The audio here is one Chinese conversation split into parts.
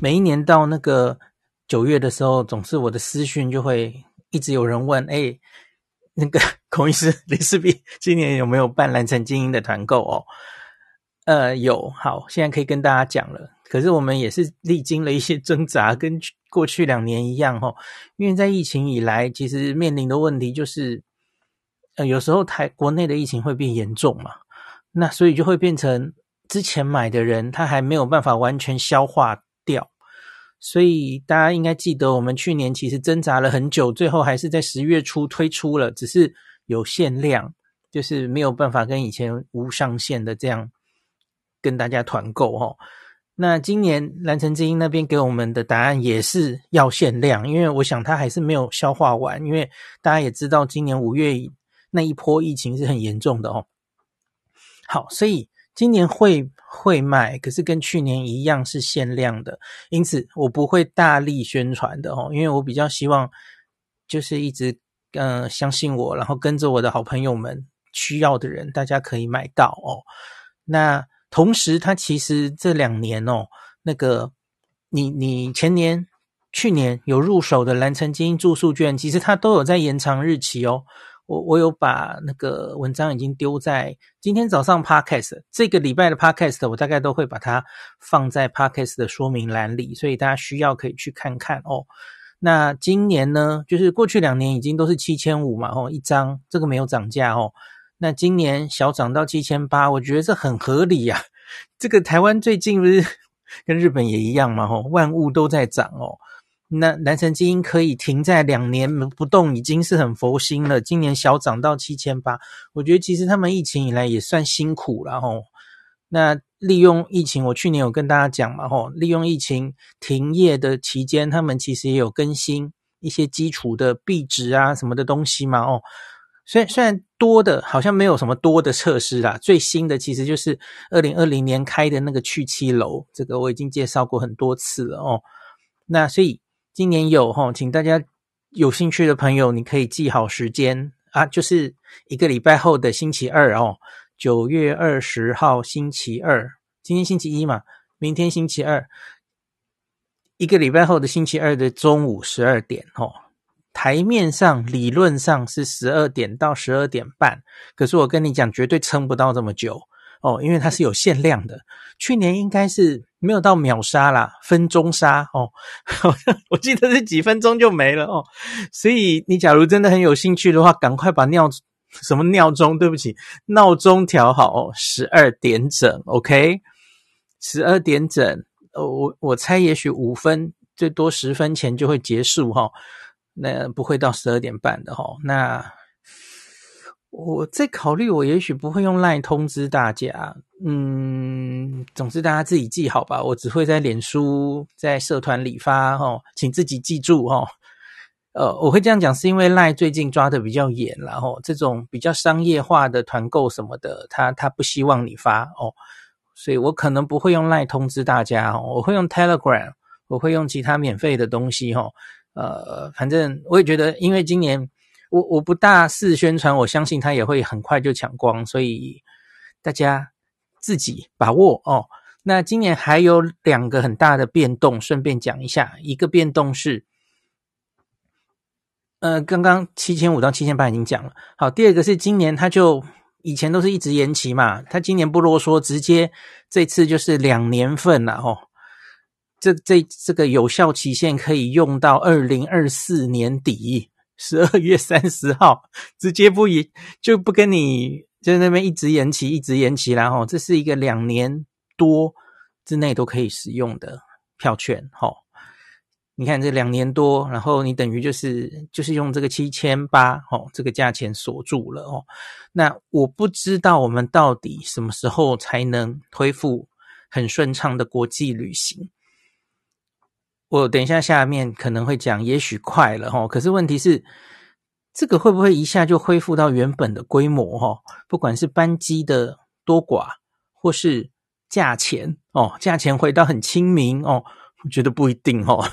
每一年到那个九月的时候，总是我的私讯就会一直有人问：哎，那个 孔医师林氏璧今年有没有办蓝城精英的团购哦？呃，有，好，现在可以跟大家讲了。可是我们也是历经了一些挣扎，跟过去两年一样哦，因为在疫情以来，其实面临的问题就是，呃，有时候台国内的疫情会变严重嘛，那所以就会变成之前买的人他还没有办法完全消化掉，所以大家应该记得，我们去年其实挣扎了很久，最后还是在十月初推出了，只是有限量，就是没有办法跟以前无上限的这样。跟大家团购哦，那今年蓝城精英那边给我们的答案也是要限量，因为我想他还是没有消化完，因为大家也知道今年五月那一波疫情是很严重的哦。好，所以今年会会卖，可是跟去年一样是限量的，因此我不会大力宣传的哦，因为我比较希望就是一直嗯、相信我，然后跟着我的好朋友们需要的人，大家可以买到哦。那。同时，它其实这两年哦，那个你你前年、去年有入手的蓝城精英住宿券，其实它都有在延长日期哦。我我有把那个文章已经丢在今天早上 Podcast 这个礼拜的 Podcast，我大概都会把它放在 Podcast 的说明栏里，所以大家需要可以去看看哦。那今年呢，就是过去两年已经都是七千五嘛，哦，一张这个没有涨价哦。那今年小涨到七千八，我觉得这很合理呀、啊。这个台湾最近不是 跟日本也一样嘛？吼，万物都在涨哦。那蓝城精英可以停在两年不动，已经是很佛心了。今年小涨到七千八，我觉得其实他们疫情以来也算辛苦了吼。那利用疫情，我去年有跟大家讲嘛，吼，利用疫情停业的期间，他们其实也有更新一些基础的壁纸啊什么的东西嘛，哦。虽然虽然多的好像没有什么多的设施啦，最新的其实就是二零二零年开的那个去七楼，这个我已经介绍过很多次了哦。那所以今年有齁，请大家有兴趣的朋友，你可以记好时间啊，就是一个礼拜后的星期二哦，九月二十号星期二，今天星期一嘛，明天星期二，一个礼拜后的星期二的中午十二点哦。台面上理论上是十二点到十二点半，可是我跟你讲，绝对撑不到这么久哦，因为它是有限量的。去年应该是没有到秒杀啦，分钟杀哦，我记得是几分钟就没了哦。所以你假如真的很有兴趣的话，赶快把尿什么尿钟，对不起，闹钟调好哦，十二点整，OK，十二点整。呃，我我猜也许五分最多十分前就会结束哈、哦。那不会到十二点半的齁，那我在考虑，我也许不会用 LINE 通知大家，嗯，总之大家自己记好吧。我只会在脸书、在社团里发哦，请自己记住哦。呃，我会这样讲，是因为 LINE 最近抓得比较严，然后这种比较商业化的团购什么的，他他不希望你发哦，所以我可能不会用 LINE 通知大家哦，我会用 Telegram，我会用其他免费的东西齁。呃，反正我也觉得，因为今年我我不大肆宣传，我相信它也会很快就抢光，所以大家自己把握哦。那今年还有两个很大的变动，顺便讲一下。一个变动是，呃，刚刚七千五到七千八已经讲了。好，第二个是今年它就以前都是一直延期嘛，它今年不啰嗦，直接这次就是两年份了哦。这这这个有效期限可以用到二零二四年底十二月三十号，直接不延就不跟你在那边一直延期，一直延期，然后这是一个两年多之内都可以使用的票券，哈。你看这两年多，然后你等于就是就是用这个七千八，哦，这个价钱锁住了哦。那我不知道我们到底什么时候才能恢复很顺畅的国际旅行。我等一下下面可能会讲，也许快了齁，可是问题是，这个会不会一下就恢复到原本的规模齁？不管是班机的多寡，或是价钱哦，价钱回到很亲民哦，我觉得不一定哦。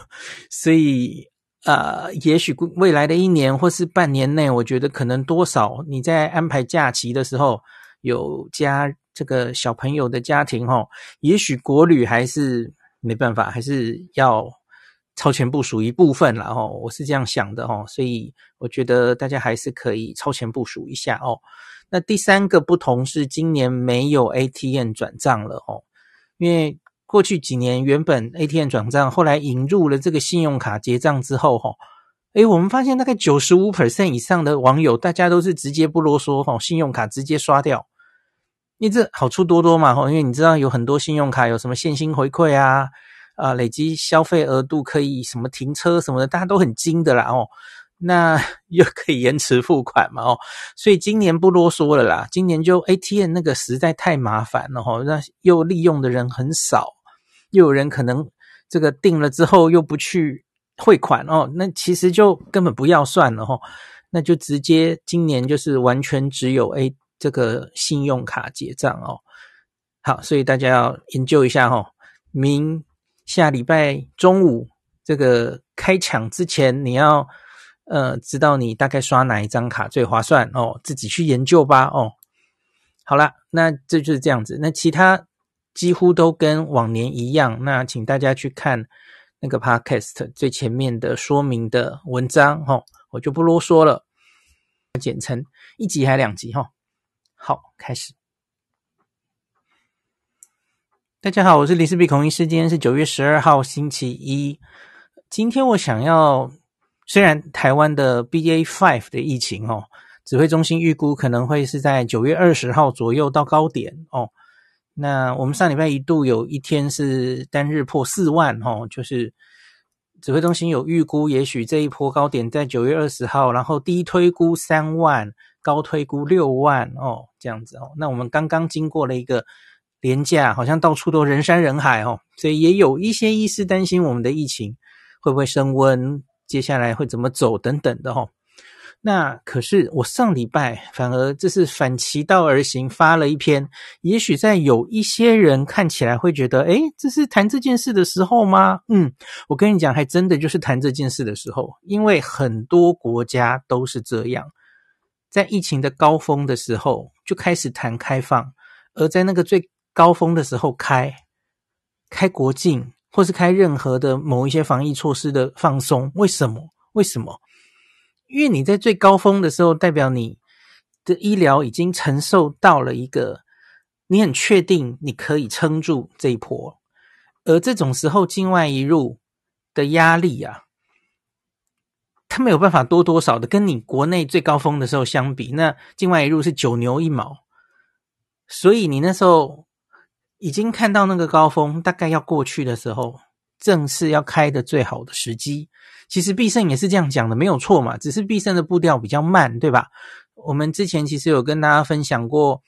所以呃，也许未来的一年或是半年内，我觉得可能多少你在安排假期的时候，有加这个小朋友的家庭齁，也许国旅还是。没办法，还是要超前部署一部分了哦。我是这样想的哦，所以我觉得大家还是可以超前部署一下哦。那第三个不同是今年没有 ATM 转账了哦，因为过去几年原本 ATM 转账，后来引入了这个信用卡结账之后哈，诶，我们发现大概九十五 percent 以上的网友，大家都是直接不啰嗦哈，信用卡直接刷掉，因为这好处多多嘛哈，因为你知道有很多信用卡有什么现金回馈啊，啊，累积消费额度可以什么停车什么的，大家都很精的啦哦。那 又可以延迟付款嘛？哦，所以今年不啰嗦了啦。今年就 ATM 那个实在太麻烦了哈，那又利用的人很少，又有人可能这个订了之后又不去汇款哦，那其实就根本不要算了哈，那就直接今年就是完全只有 A 这个信用卡结账哦。好，所以大家要研究一下哈，明下礼拜中午这个开抢之前你要。呃，知道你大概刷哪一张卡最划算哦，自己去研究吧哦。好啦，那这就是这样子。那其他几乎都跟往年一样。那请大家去看那个 podcast 最前面的说明的文章哦，我就不啰嗦了，简称一集还两集哈、哦。好，开始。大家好，我是林氏璧孔医师，今天是九月十二号星期一。今天我想要。虽然台湾的 BA.5 的疫情哦，指挥中心预估可能会是在九月二十号左右到高点哦。那我们上礼拜一度有一天是单日破四万哦，就是指挥中心有预估，也许这一波高点在九月二十号，然后低推估三万，高推估六万哦，这样子哦。那我们刚刚经过了一个廉价，好像到处都人山人海哦，所以也有一些医师担心我们的疫情会不会升温。接下来会怎么走等等的哦，那可是我上礼拜反而这是反其道而行发了一篇，也许在有一些人看起来会觉得，诶，这是谈这件事的时候吗？嗯，我跟你讲，还真的就是谈这件事的时候，因为很多国家都是这样，在疫情的高峰的时候就开始谈开放，而在那个最高峰的时候开开国境。或是开任何的某一些防疫措施的放松，为什么？为什么？因为你在最高峰的时候，代表你的医疗已经承受到了一个，你很确定你可以撑住这一波，而这种时候境外一入的压力啊，它没有办法多多少的跟你国内最高峰的时候相比，那境外一入是九牛一毛，所以你那时候。已经看到那个高峰，大概要过去的时候，正是要开的最好的时机。其实必胜也是这样讲的，没有错嘛。只是必胜的步调比较慢，对吧？我们之前其实有跟大家分享过，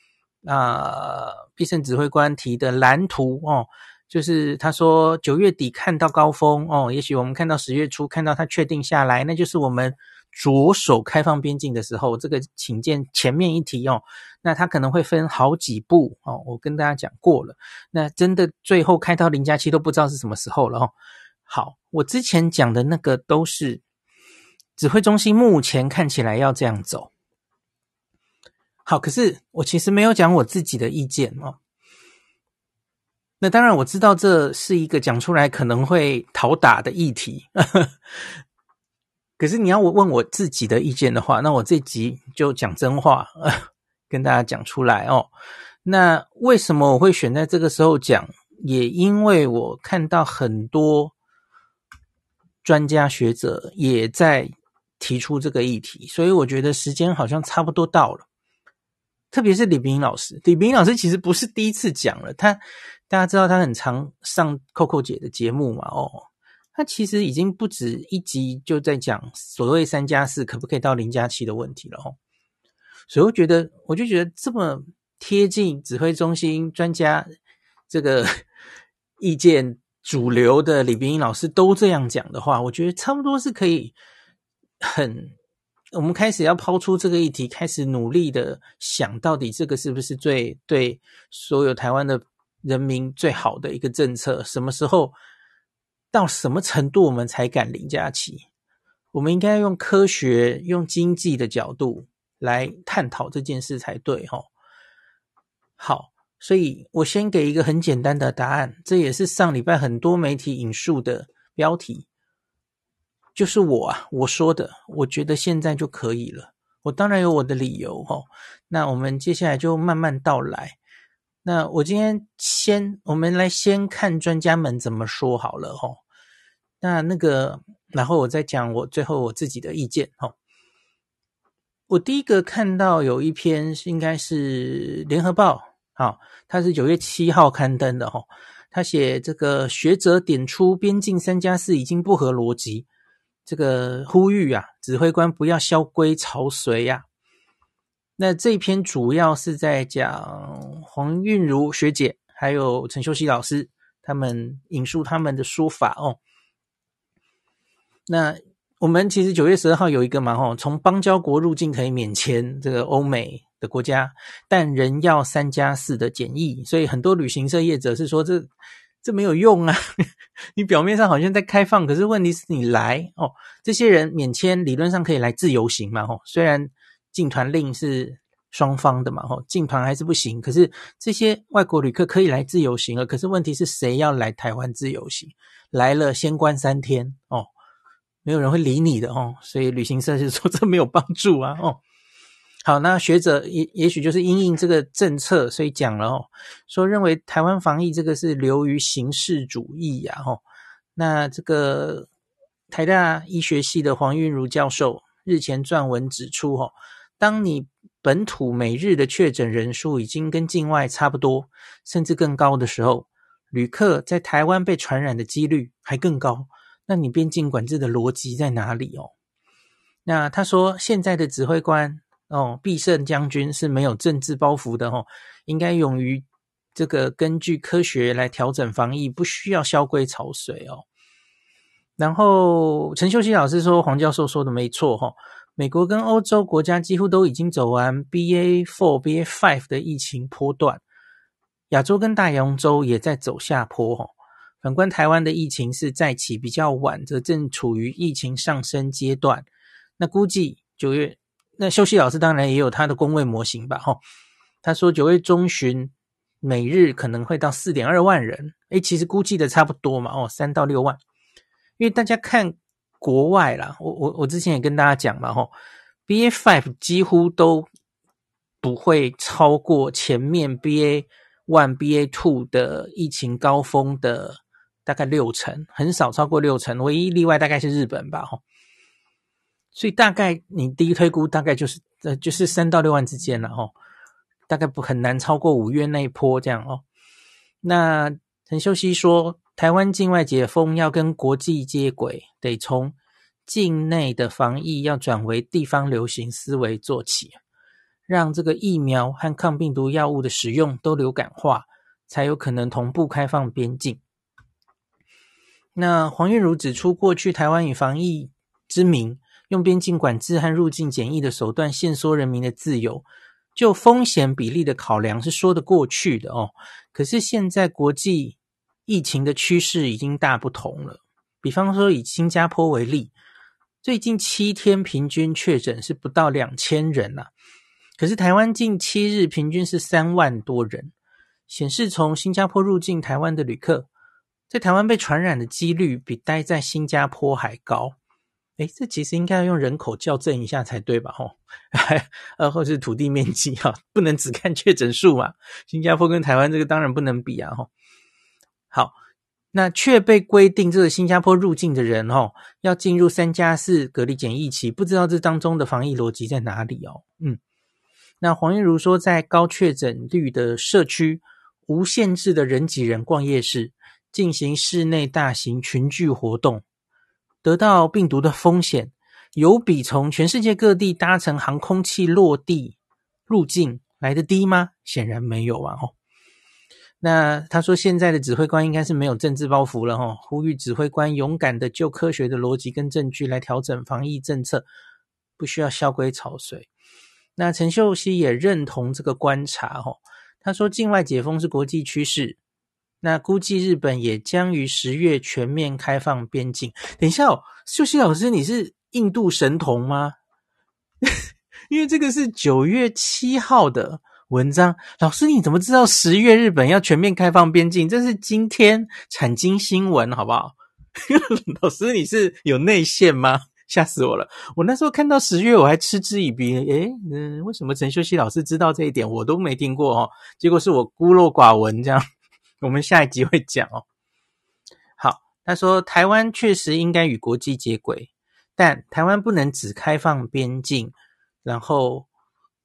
啊、必胜指挥官提的蓝图哦，就是他说九月底看到高峰哦，也许我们看到十月初看到它确定下来，那就是我们。着手开放边境的时候，这个请见前面一题哦。那它可能会分好几步哦。我跟大家讲过了，那真的最后开到零加七都不知道是什么时候了哦。好，我之前讲的那个都是指挥中心目前看起来要这样走。好，可是我其实没有讲我自己的意见哦。那当然我知道这是一个讲出来可能会讨打的议题。可是你要我问我自己的意见的话，那我这集就讲真话，跟大家讲出来哦。那为什么我会选在这个时候讲？也因为我看到很多专家学者也在提出这个议题，所以我觉得时间好像差不多到了。特别是李冰老师，李冰老师其实不是第一次讲了，他大家知道他很常上 Coco 姐的节目嘛，哦。他其实已经不止一集就在讲所谓三加四可不可以到零加七的问题了哦，所以我觉得，我就觉得这么贴近指挥中心专家这个 意见主流的李冰英老师都这样讲的话，我觉得差不多是可以很，我们开始要抛出这个议题，开始努力的想到底这个是不是最对所有台湾的人民最好的一个政策，什么时候？到什么程度我们才敢零假期？我们应该用科学、用经济的角度来探讨这件事才对，吼。好，所以我先给一个很简单的答案，这也是上礼拜很多媒体引述的标题，就是我啊，我说的，我觉得现在就可以了。我当然有我的理由哦。那我们接下来就慢慢道来。那我今天先，我们来先看专家们怎么说好了哦。那那个，然后我再讲我最后我自己的意见哦。我第一个看到有一篇是，应该是联合报，好，它是九月七号刊登的哈。他写这个学者点出边境三加四已经不合逻辑，这个呼吁啊，指挥官不要萧规曹随呀。那这篇主要是在讲黄韵如学姐还有陈秀熙老师他们引述他们的说法哦。那。我们其实九月十二号有一个嘛，吼，从邦交国入境可以免签，这个欧美的国家，但仍要三加四的检疫，所以很多旅行社业者是说这这没有用啊，你表面上好像在开放，可是问题是你来哦，这些人免签理论上可以来自由行嘛，吼，虽然进团令是双方的嘛，吼，进团还是不行，可是这些外国旅客可以来自由行了，可是问题是谁要来台湾自由行？来了先关三天哦。没有人会理你的哦，所以旅行社就说这没有帮助啊哦。好，那学者也也许就是因应这个政策，所以讲了哦，说认为台湾防疫这个是流于形式主义呀哦。那这个台大医学系的黄韵如教授日前撰文指出哦，当你本土每日的确诊人数已经跟境外差不多，甚至更高的时候，旅客在台湾被传染的几率还更高。那你边境管制的逻辑在哪里哦？那他说现在的指挥官哦，必胜将军是没有政治包袱的哦，应该勇于这个根据科学来调整防疫，不需要萧规曹随哦。然后陈秀熙老师说，黄教授说的没错哈，美国跟欧洲国家几乎都已经走完 BA four、BA five 的疫情坡段，亚洲跟大洋洲也在走下坡哈。反观台湾的疫情是再起比较晚，则正处于疫情上升阶段。那估计九月，那秀熙老师当然也有他的公卫模型吧？哈，他说九月中旬每日可能会到四点二万人。诶，其实估计的差不多嘛，哦，三到六万。因为大家看国外啦，我我我之前也跟大家讲嘛，哈，BA five 几乎都不会超过前面 BA one、BA two 的疫情高峰的。大概六成，很少超过六成，唯一例外大概是日本吧，吼。所以大概你第一推估大概就是呃就是三到六万之间了，吼。大概不很难超过五月那一波这样哦。那陈秀熙说，台湾境外解封要跟国际接轨，得从境内的防疫要转为地方流行思维做起，让这个疫苗和抗病毒药物的使用都流感化，才有可能同步开放边境。那黄韵如指出，过去台湾以防疫之名，用边境管制和入境检疫的手段限缩人民的自由，就风险比例的考量是说得过去的哦。可是现在国际疫情的趋势已经大不同了。比方说以新加坡为例，最近七天平均确诊是不到两千人呐，可是台湾近七日平均是三万多人，显示从新加坡入境台湾的旅客。在台湾被传染的几率比待在新加坡还高，诶，这其实应该要用人口校正一下才对吧？吼，呃，或是土地面积哈，不能只看确诊数嘛。新加坡跟台湾这个当然不能比啊，吼。好，那却被规定这个新加坡入境的人，吼，要进入三加四隔离检疫期，不知道这当中的防疫逻辑在哪里哦。嗯，那黄韵如说，在高确诊率的社区，无限制的人挤人逛夜市。进行室内大型群聚活动，得到病毒的风险有比从全世界各地搭乘航空器落地入境来得低吗？显然没有啊！吼，那他说现在的指挥官应该是没有政治包袱了哈，呼吁指挥官勇敢的就科学的逻辑跟证据来调整防疫政策，不需要萧规曹随。那陈秀熙也认同这个观察哈，他说境外解封是国际趋势。那估计日本也将于十月全面开放边境。等一下哦，秀熙老师，你是印度神童吗？因为这个是九月七号的，文章，老师你怎么知道十月日本要全面开放边境？这是今天产经新闻，好不好？老师你是有内线吗？吓死我了！我那时候看到十月，我还嗤之以鼻。诶，嗯，为什么陈秀熙老师知道这一点，我都没听过哦？结果是我孤陋寡闻，这样。我们下一集会讲哦。好，他说台湾确实应该与国际接轨，但台湾不能只开放边境，然后。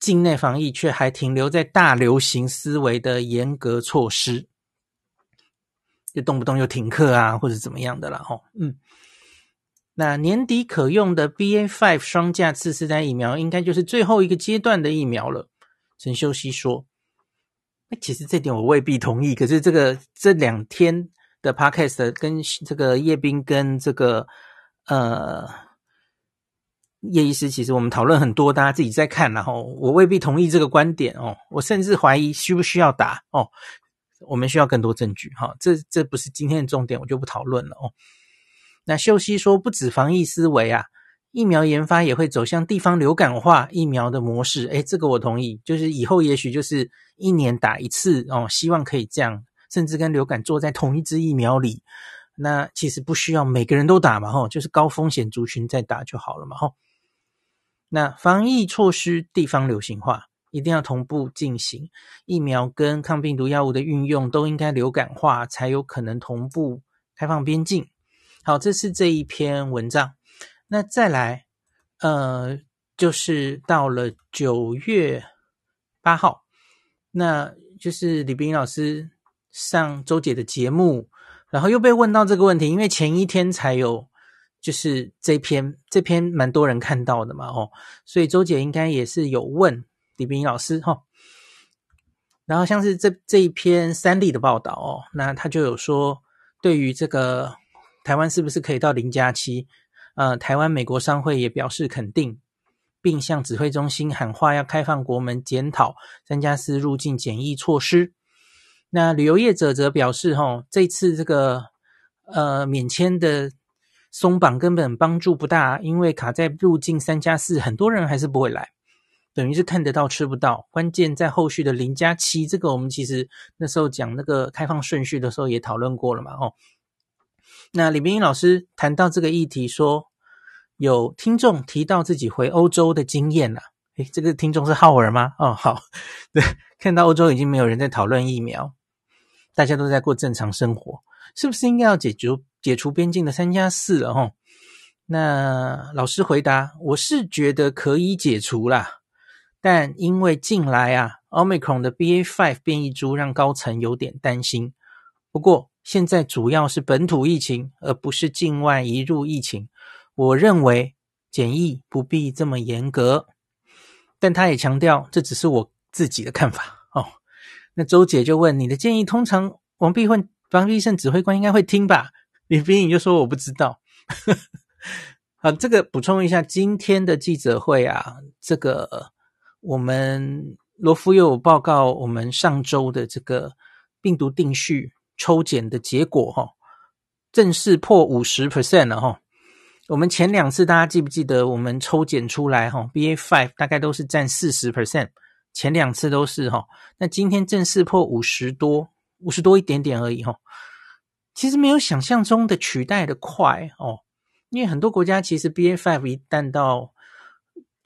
境内防疫却还停留在大流行思维的严格措施，就动不动就停课啊，或者怎么样的了吼。嗯，那年底可用的 B A five 双价次世代疫苗，应该就是最后一个阶段的疫苗了。陈秀熙说：“其实这点我未必同意。可是这个这两天的 Podcast 跟这个叶斌跟这个呃。”叶医师，其实我们讨论很多，大家自己在看，然后我未必同意这个观点哦，我甚至怀疑需不需要打哦，我们需要更多证据哈，这这不是今天的重点，我就不讨论了哦。那秀熙说，不止防疫思维啊，疫苗研发也会走向地方流感化疫苗的模式，诶，这个我同意，就是以后也许就是一年打一次哦，希望可以这样，甚至跟流感做在同一支疫苗里，那其实不需要每个人都打嘛，吼，就是高风险族群再打就好了嘛，吼。那防疫措施地方流行化一定要同步进行，疫苗跟抗病毒药物的运用都应该流感化，才有可能同步开放边境。好，这是这一篇文章。那再来，呃，就是到了九月八号，那就是李冰老师上周姐的节目，然后又被问到这个问题，因为前一天才有。就是这篇，这篇蛮多人看到的嘛，哦，所以周姐应该也是有问李冰老师哈、哦。然后像是这这一篇三立的报道哦，那他就有说，对于这个台湾是不是可以到零加七，呃，台湾美国商会也表示肯定，并向指挥中心喊话，要开放国门检讨三加四入境检疫措施。那旅游业者则表示，吼、这次这个呃免签的。松绑根本帮助不大，因为卡在入境三加四，很多人还是不会来，等于是看得到吃不到。关键在后续的零加七，这个我们其实那时候讲那个开放顺序的时候也讨论过了嘛，哦。那李冰英老师谈到这个议题，说有听众提到自己回欧洲的经验了，诶，这个听众是浩尔吗？哦，好，对，看到欧洲已经没有人在讨论疫苗，大家都在过正常生活，是不是应该要解决？解除边境的三加四了哈，那老师回答，我是觉得可以解除啦，但因为近来啊，Omicron 的 BA.5 变异株让高层有点担心。不过现在主要是本土疫情，而不是境外移入疫情。我认为检疫不必这么严格，但他也强调这只是我自己的看法哦。那周姐就问，你的建议，通常王必胜王必胜指挥官应该会听吧？李冰颖就说：“我不知道。”好，这个补充一下，今天的记者会啊，这个我们罗夫又有报告，我们上周的这个病毒定序抽检的结果哈，正式破五十 percent 了哈。我们前两次大家记不记得，我们抽检出来哈，BA five 大概都是占四十 percent，前两次都是哈，那今天正式破五十多，五十多一点点而已哈。其实没有想象中的取代的快哦，因为很多国家其实 BA five 一旦到，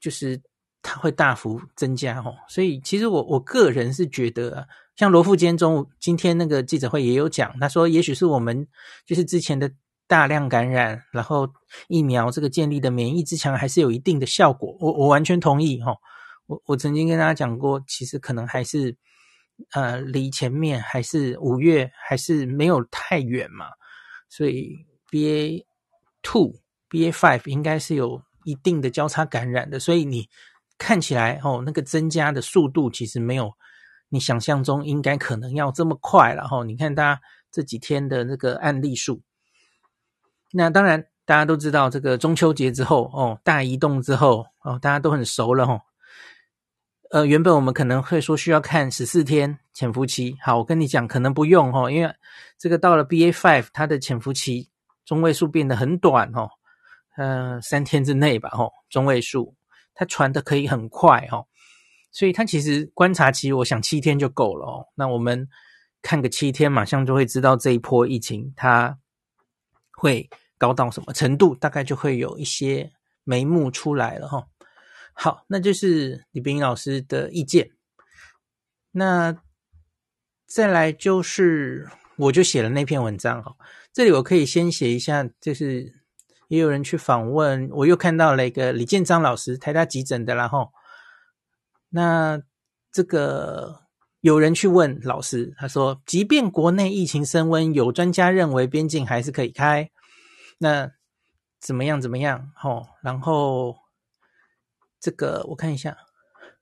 就是它会大幅增加哦，所以其实我我个人是觉得啊，像罗富坚中今天那个记者会也有讲，他说也许是我们就是之前的大量感染，然后疫苗这个建立的免疫之墙还是有一定的效果，我我完全同意哈，我我曾经跟大家讲过，其实可能还是。呃，离前面还是五月还是没有太远嘛，所以 BA two、BA five 应该是有一定的交叉感染的，所以你看起来哦，那个增加的速度其实没有你想象中应该可能要这么快了哈、哦。你看大家这几天的那个案例数，那当然大家都知道这个中秋节之后哦，大移动之后哦，大家都很熟了哈。哦呃，原本我们可能会说需要看十四天潜伏期，好，我跟你讲，可能不用齁，因为这个到了 BA five，它的潜伏期中位数变得很短哦，呃，三天之内吧齁，中位数它传的可以很快哦，所以它其实观察期，我想七天就够了哦。那我们看个七天，马上就会知道这一波疫情它会高到什么程度，大概就会有一些眉目出来了哈、好，那就是李冰老师的意见。那再来就是，我就写了那篇文章哈。这里我可以先写一下，就是也有人去访问，我又看到了一个李建章老师，台大急诊的，然后那这个有人去问老师，他说，即便国内疫情升温，有专家认为边境还是可以开，那怎么样？怎么样？吼，然后。这个我看一下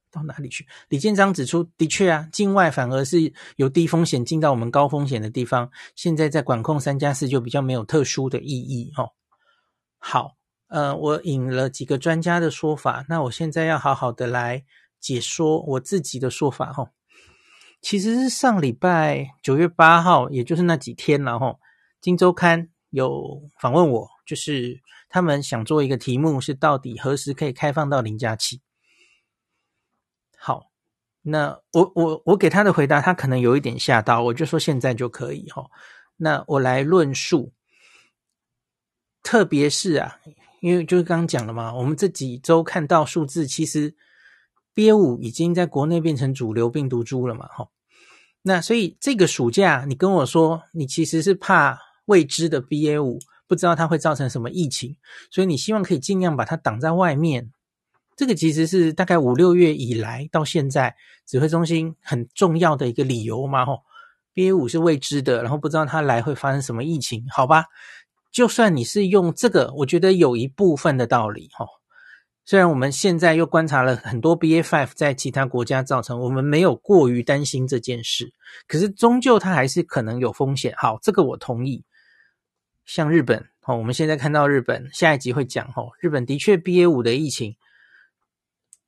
到哪里去。李建章指出，的确啊，境外反而是有低风险进到我们高风险的地方。现在在管控三加四就比较没有特殊的意义哦。好，呃，我引了几个专家的说法，那我现在要好好的来解说我自己的说法哈、哦。其实是上礼拜九月八号，也就是那几天了哈，《金周刊》有访问我，就是。他们想做一个题目是到底何时可以开放到零加七？好，那我我我给他的回答，他可能有一点吓到，我就说现在就可以哈。那我来论述，特别是啊，因为就是刚刚讲了嘛，我们这几周看到数字，其实 B 五已经在国内变成主流病毒株了嘛，哈。那所以这个暑假，你跟我说你其实是怕未知的 BA 五。不知道它会造成什么疫情，所以你希望可以尽量把它挡在外面。这个其实是大概五六月以来到现在指挥中心很重要的一个理由嘛。吼，BA 五是未知的，然后不知道它来会发生什么疫情，好吧？就算你是用这个，我觉得有一部分的道理。吼，虽然我们现在又观察了很多 BA five 在其他国家造成，我们没有过于担心这件事，可是终究它还是可能有风险。好，这个我同意。像日本，哦，我们现在看到日本，下一集会讲，哦，日本的确 BA 五的疫情，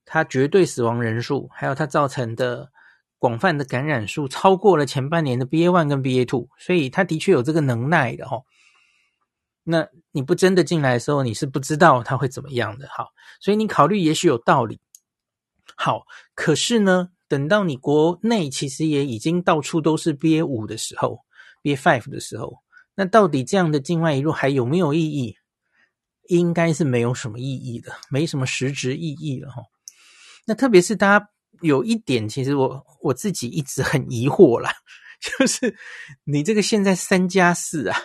它绝对死亡人数，还有它造成的广泛的感染数，超过了前半年的 BA one 跟 BA two，所以它的确有这个能耐的，哦。那你不真的进来的时候，你是不知道它会怎么样的，好，所以你考虑也许有道理。好，可是呢，等到你国内其实也已经到处都是 BA 五的时候，BA five 的时候。那到底这样的境外移入还有没有意义？应该是没有什么意义的，没什么实质意义了哈。那特别是大家有一点，其实我我自己一直很疑惑啦，就是你这个现在三加四啊，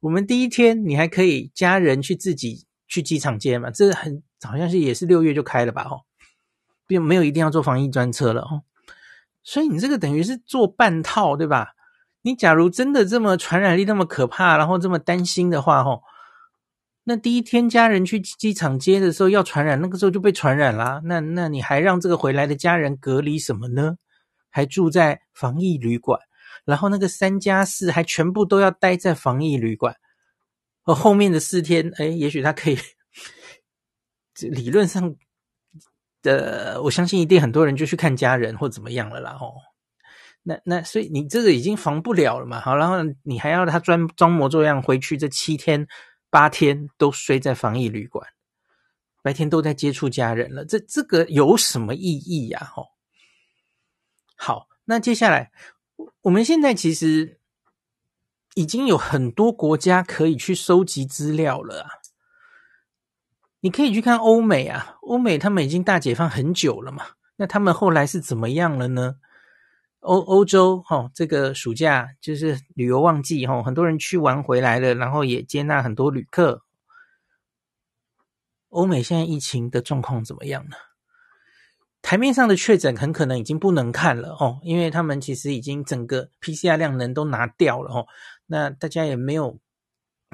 我们第一天你还可以家人去自己去机场接嘛，这很好像是也是六月就开了吧？哈，并没有一定要坐防疫专车了哈。所以你这个等于是做半套，对吧？你假如真的这么传染力那么可怕，然后这么担心的话，吼，那第一天家人去机场接的时候要传染，那个时候就被传染啦。那那你还让这个回来的家人隔离什么呢？还住在防疫旅馆，然后那个三加四还全部都要待在防疫旅馆。而后面的四天，哎，也许他可以，理论上的，我相信一定很多人就去看家人或怎么样了啦，吼。那那所以你这个已经防不了了嘛？好，然后你还要他装装模作样回去，这七天八天都睡在防疫旅馆，白天都在接触家人了，这这个有什么意义呀？吼，好，那接下来我们现在其实已经有很多国家可以去收集资料了啊，你可以去看欧美啊，欧美他们已经大解放很久了嘛，那他们后来是怎么样了呢？欧欧洲哈、哦，这个暑假就是旅游旺季哈、哦，很多人去玩回来了，然后也接纳很多旅客。欧美现在疫情的状况怎么样呢？台面上的确诊很可能已经不能看了哦，因为他们其实已经整个 PCR 量能都拿掉了哦。那大家也没有，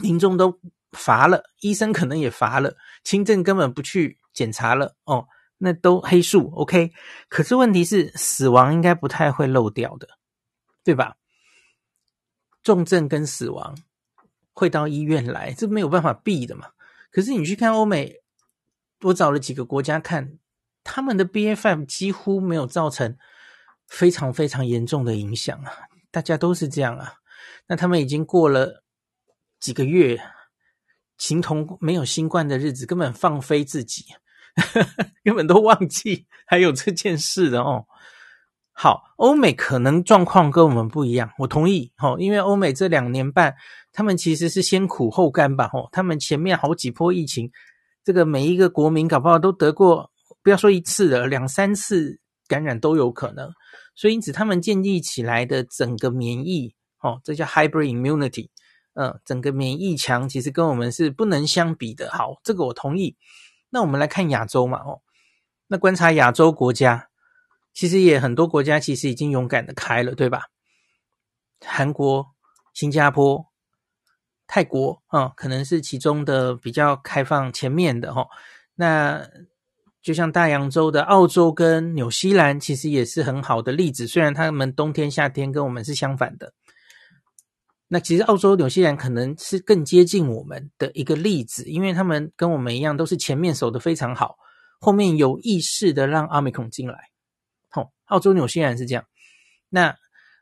民众都乏了，医生可能也乏了，轻症根本不去检查了哦。那都黑数，OK，可是问题是死亡应该不太会漏掉的，对吧？重症跟死亡会到医院来，这没有办法避的嘛。可是你去看欧美，我找了几个国家看，他们的 BA.5 几乎没有造成非常非常严重的影响啊，大家都是这样啊。那他们已经过了几个月，形同没有新冠的日子，根本放飞自己。根本都忘记还有这件事的哦。好，欧美可能状况跟我们不一样，我同意哦，因为欧美这两年半，他们其实是先苦后甘吧，哦，他们前面好几波疫情，这个每一个国民搞不好都得过，不要说一次了，两三次感染都有可能，所以因此他们建立起来的整个免疫，哦，这叫 hybrid immunity。嗯，整个免疫墙其实跟我们是不能相比的。好，这个我同意。那我们来看亚洲嘛，哦，那观察亚洲国家，其实也很多国家其实已经勇敢的开了，对吧？韩国、新加坡、泰国，嗯，可能是其中的比较开放前面的哈。那就像大洋洲的澳洲跟纽西兰，其实也是很好的例子。虽然他们冬天、夏天跟我们是相反的。那其实澳洲、纽西兰可能是更接近我们的一个例子，因为他们跟我们一样，都是前面守得非常好，后面有意识的让 Omicron 进来。哦，澳洲、纽西兰是这样。那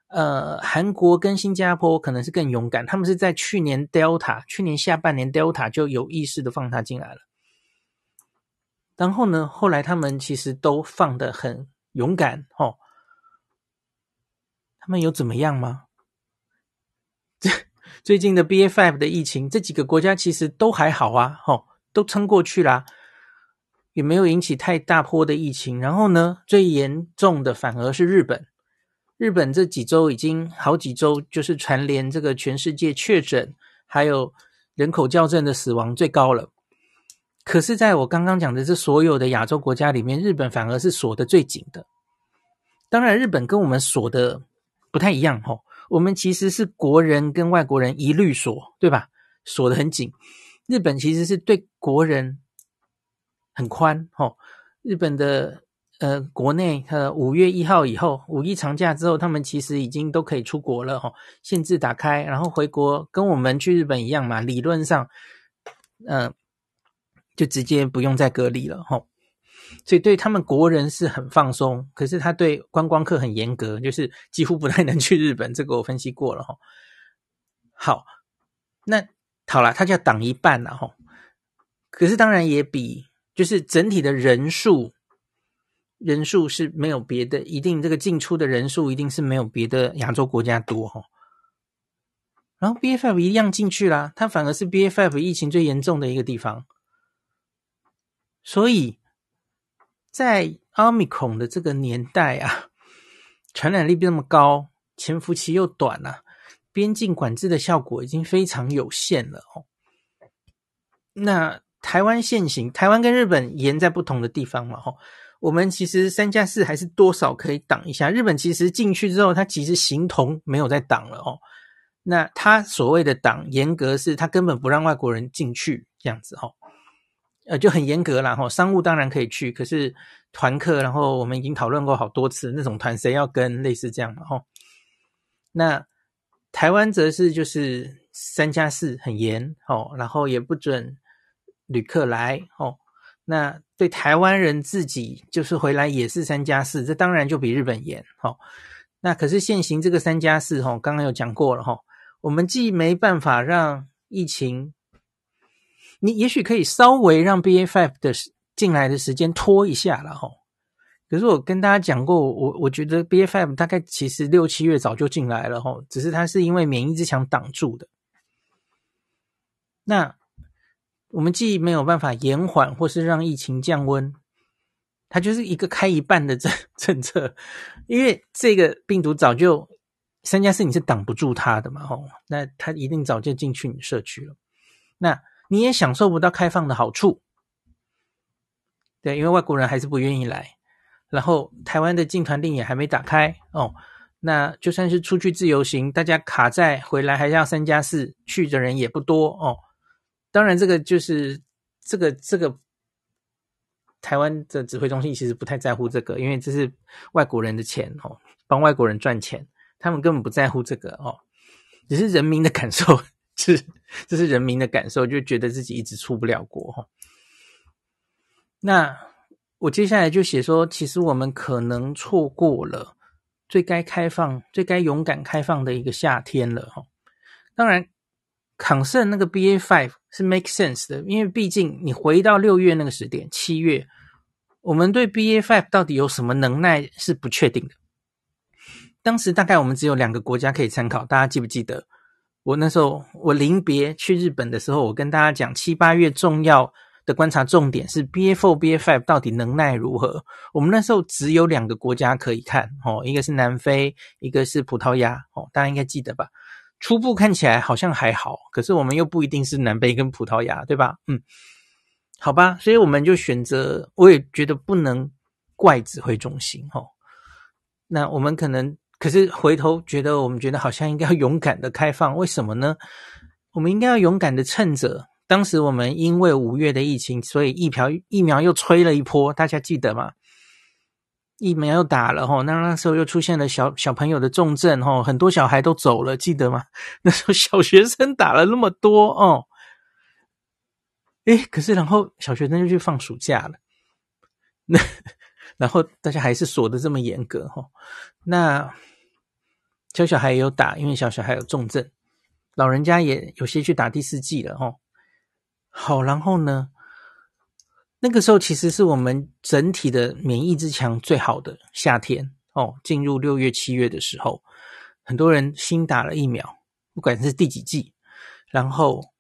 呃，韩国跟新加坡可能是更勇敢，他们是在去年 Delta，去年下半年 Delta 就有意识的放他进来了。然后呢，后来他们其实都放的很勇敢。哦，他们有怎么样吗？这 最近的 BA.5 的疫情，这几个国家其实都还好啊，吼，都撑过去啦，也没有引起太大波的疫情。然后呢，最严重的反而是日本，日本这几周已经好几周就是蝉联这个全世界确诊还有人口校正的死亡最高了。可是，在我刚刚讲的这所有的亚洲国家里面，日本反而是锁得最紧的。当然，日本跟我们锁的不太一样，吼。我们其实是国人跟外国人一律锁，对吧？锁得很紧。日本其实是对国人很宽，哦。日本的呃国内呃五月一号以后，五一长假之后，他们其实已经都可以出国了，哦。限制打开，然后回国跟我们去日本一样嘛，理论上，嗯、就直接不用再隔离了，吼。所以对他们国人是很放松，可是他对观光客很严格，就是几乎不太能去日本。这个我分析过了哈。好，那好了，他就要挡一半了哈。可是当然也比就是整体的人数，人数是没有别的，一定这个进出的人数一定是没有别的亚洲国家多哈。然后 BF5 一样进去啦，它反而是 BF5 疫情最严重的一个地方，所以。在 Omicron 的这个年代啊，传染力这么高，潜伏期又短啊，边境管制的效果已经非常有限了哦。那台湾现行，台湾跟日本严在不同的地方嘛，哦，我们其实三加四还是多少可以挡一下。日本其实进去之后，它其实形同没有在挡了哦。那他所谓的挡，严格是他根本不让外国人进去这样子哦。呃，就很严格啦，吼，商务当然可以去，可是团客，然后我们已经讨论过好多次，那种团谁要跟，类似这样嘛，吼。那台湾则是就是三加四很严，哦，然后也不准旅客来，哦。那对台湾人自己就是回来也是三加四，这当然就比日本严，哦。那可是现行这个三加四，吼，刚刚有讲过了，吼，我们既没办法让疫情。你也许可以稍微让 BA.5 的进来的时间拖一下了哈，可是我跟大家讲过，我我觉得 BA.5 大概其实六七月早就进来了哈，只是它是因为免疫之墙挡住的。那我们既没有办法延缓或是让疫情降温，它就是一个开一半的政 政策，因为这个病毒早就三加四你是挡不住它的嘛吼，那它一定早就进去你社区了，那。你也享受不到开放的好处，对，因为外国人还是不愿意来，然后台湾的禁团令也还没打开哦，那就算是出去自由行，大家卡在回来还是要三加四，去的人也不多哦。当然，这个就是这个这个台湾的指挥中心其实不太在乎这个，因为这是外国人的钱哦，帮外国人赚钱，他们根本不在乎这个哦，只是人民的感受。是，这是人民的感受，就觉得自己一直出不了国哈。那我接下来就写说，其实我们可能错过了最该开放、最该勇敢开放的一个夏天了哈。当然，抗胜那个 BA five 是 make sense 的，因为毕竟你回到六月那个时点，七月，我们对 BA five 到底有什么能耐是不确定的。当时大概我们只有两个国家可以参考，大家记不记得？我那时候我临别去日本的时候，我跟大家讲七八月重要的观察重点是 BA4、BA5 到底能耐如何。我们那时候只有两个国家可以看哦，一个是南非，一个是葡萄牙哦，大家应该记得吧？初步看起来好像还好，可是我们又不一定是南非跟葡萄牙，对吧？嗯，好吧，所以我们就选择，我也觉得不能怪指挥中心哦。那我们可能，可是回头觉得，我们觉得好像应该要勇敢的开放，为什么呢？我们应该要勇敢的趁着当时我们因为五月的疫情，所以疫苗疫苗又吹了一波，大家记得吗？疫苗又打了吼，那那时候又出现了小小朋友的重症吼，很多小孩都走了，记得吗？那时候小学生打了那么多哦，诶，可是然后小学生就去放暑假了，那 然后大家还是锁得这么严格吼，那小小孩也有打，因为小小孩有重症，老人家也有些去打第四剂了吼。好，然后呢？那个时候其实是我们整体的免疫之墙最好的夏天哦，进入六月、七月的时候，很多人新打了疫苗，不管是第几剂，然后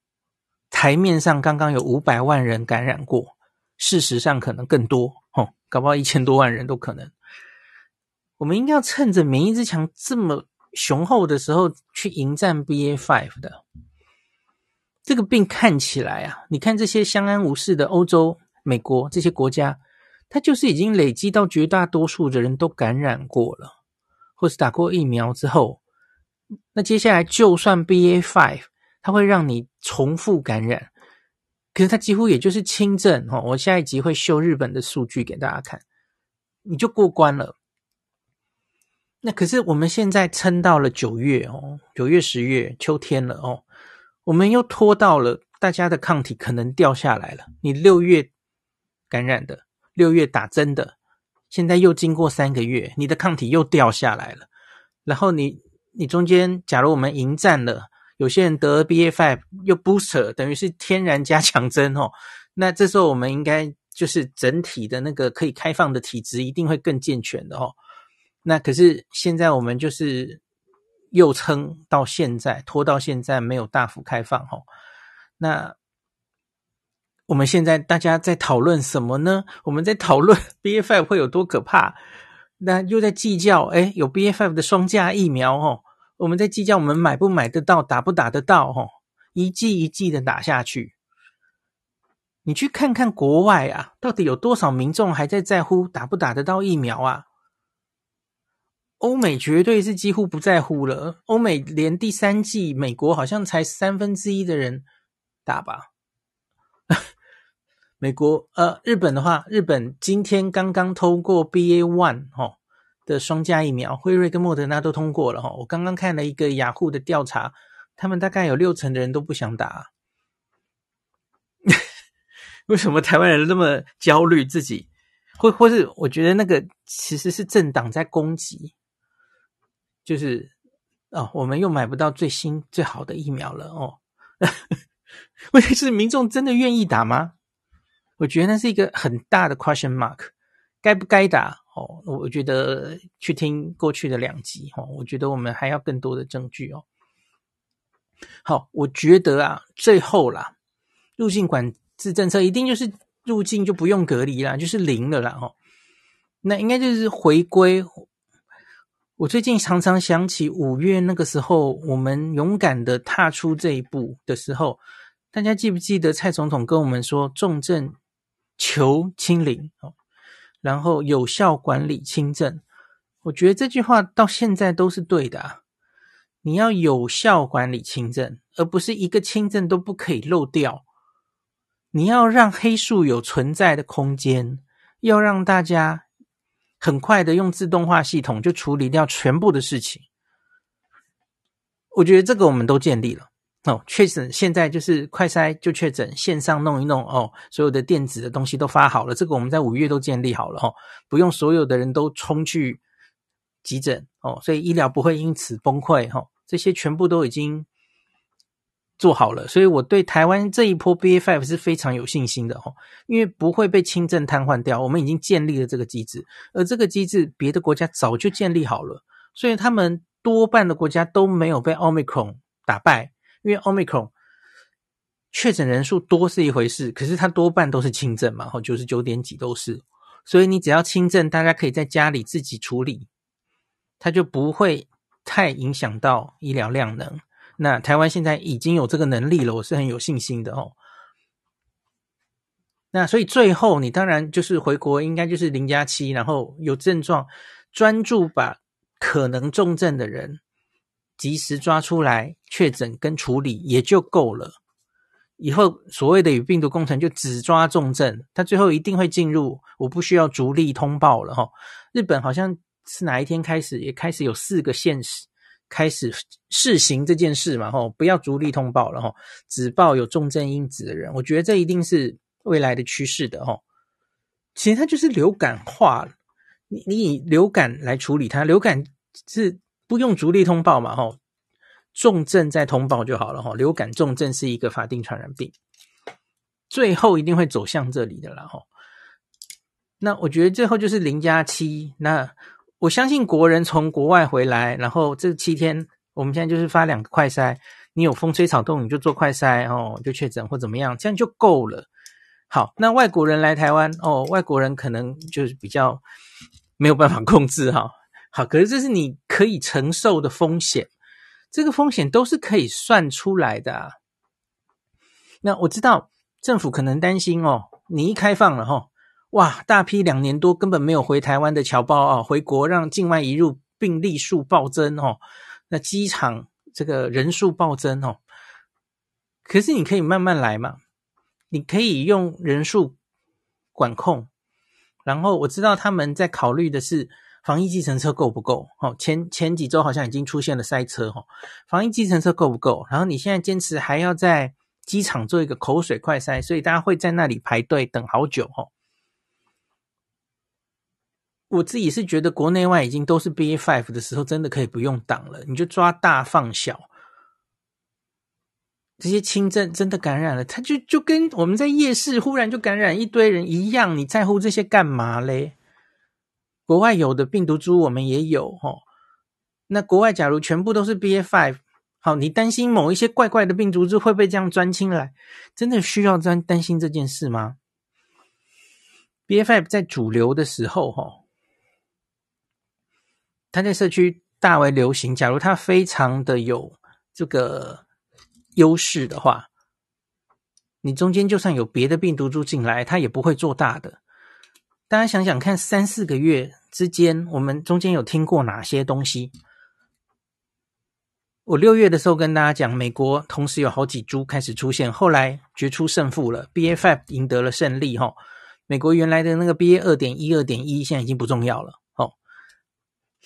台面上刚刚有五百万人感染过，事实上可能更多哦，搞不好一千多万人都可能。我们应该要趁着免疫之墙这么雄厚的时候去迎战 BA five 的这个病，看起来啊，你看这些相安无事的欧洲。美国这些国家，它就是已经累积到绝大多数的人都感染过了，或是打过疫苗之后，那接下来就算 BA five 它会让你重复感染，可是它几乎也就是轻症哦。我下一集会秀日本的数据给大家看，你就过关了。那可是我们现在撑到了九月哦，九月、十月，秋天了哦，我们又拖到了大家的抗体可能掉下来了。你六月。感染的六月打针的，现在又经过三个月，你的抗体又掉下来了。然后你你中间，假如我们迎战了，有些人得了 BA.5 又 booster，等于是天然加强针哦。那这时候我们应该就是整体的那个可以开放的体质一定会更健全的哦。那可是现在我们就是又撑到现在，拖到现在没有大幅开放哦。那。我们现在大家在讨论什么呢？我们在讨论 BA.5 会有多可怕，那又在计较，诶，有 BA.5 的双价疫苗哦，我们在计较我们买不买得到，打不打得到哦，一剂一剂的打下去。你去看看国外啊，到底有多少民众还在在乎打不打得到疫苗啊？欧美绝对是几乎不在乎了，欧美连第三季，美国好像才三分之一的人打吧。美国呃，日本的话，日本今天刚刚通过 BA one 哈的双价疫苗，辉瑞跟莫德纳都通过了哈。我刚刚看了一个雅虎的调查，他们大概有六成的人都不想打。为什么台湾人那么焦虑自己？或或是我觉得那个其实是政党在攻击，就是哦，我们又买不到最新最好的疫苗了哦。问题是民众真的愿意打吗？我觉得那是一个很大的 question mark，该不该打？哦，我觉得去听过去的两集哦，我觉得我们还要更多的证据哦。好，我觉得啊，最后啦，入境管制政策一定就是入境就不用隔离啦，就是零了啦。哦，那应该就是回归。我最近常常想起五月那个时候，我们勇敢的踏出这一步的时候，大家记不记得蔡总统跟我们说重症？求清零，然后有效管理轻症，我觉得这句话到现在都是对的啊。你要有效管理轻症，而不是一个轻症都不可以漏掉。你要让黑数有存在的空间，要让大家很快的用自动化系统就处理掉全部的事情。我觉得这个我们都建立了。哦，确诊现在就是快筛就确诊，线上弄一弄哦，所有的电子的东西都发好了，这个我们在五月都建立好了哦，不用所有的人都冲去急诊哦，所以医疗不会因此崩溃哈，这些全部都已经做好了，所以我对台湾这一波 BA.5 是非常有信心的哦，因为不会被轻症瘫痪掉。我们已经建立了这个机制，而这个机制别的国家早就建立好了，所以他们多半的国家都没有被 Omicron 打败，因为 Omicron 确诊人数多是一回事，可是它多半都是轻症嘛，哦，九十九点几都是，所以你只要轻症，大家可以在家里自己处理，它就不会太影响到医疗量能。那台湾现在已经有这个能力了，我是很有信心的哦。那所以最后你当然就是回国，应该就是零加七，然后有症状，专注把可能重症的人及时抓出来确诊跟处理也就够了。以后所谓的与病毒共存，就只抓重症，他最后一定会进入，我不需要逐例通报了哈。日本好像是哪一天开始也开始有四个县市。开始试行这件事嘛，吼，不要逐例通报了，吼，只报有重症因子的人。我觉得这一定是未来的趋势的，吼。其实它就是流感化，你你以流感来处理它，流感是不用逐例通报嘛，吼，重症再通报就好了，吼。流感重症是一个法定传染病，最后一定会走向这里的啦，吼。那我觉得最后就是零加七，那。我相信国人从国外回来，然后这七天，我们现在就是发两个快筛，你有风吹草动你就做快筛哦，就确诊或怎么样，这样就够了。好，那外国人来台湾哦，外国人可能就是比较没有办法控制哈。好，可是这是你可以承受的风险，这个风险都是可以算出来的啊。那我知道政府可能担心哦，你一开放了哈。哇！大批两年多根本没有回台湾的侨胞啊，回国让境外移入病例数暴增哦。那机场这个人数暴增哦。可是你可以慢慢来嘛，你可以用人数管控。然后我知道他们在考虑的是防疫计程车够不够？哦，前前几周好像已经出现了塞车哦。防疫计程车够不够？然后你现在坚持还要在机场做一个口水快筛，所以大家会在那里排队等好久哦。我自己是觉得国内外已经都是 BA.5 的时候，真的可以不用挡了，你就抓大放小。这些轻症真的感染了，他就就跟我们在夜市忽然就感染一堆人一样，你在乎这些干嘛嘞？国外有的病毒株我们也有齁，那国外假如全部都是 BA.5，好，你担心某一些怪怪的病毒株会被这样钻进来？真的需要这样担心这件事吗？BA.5 在主流的时候齁。它在社区大为流行。假如它非常的有这个优势的话，你中间就算有别的病毒株进来，它也不会做大的。大家想想看，三四个月之间，我们中间有听过哪些东西？我六月的时候跟大家讲，美国同时有好几株开始出现，后来决出胜负了，BA.5 赢得了胜利。哈，美国原来的那个 BA 二点一、二点一，现在已经不重要了。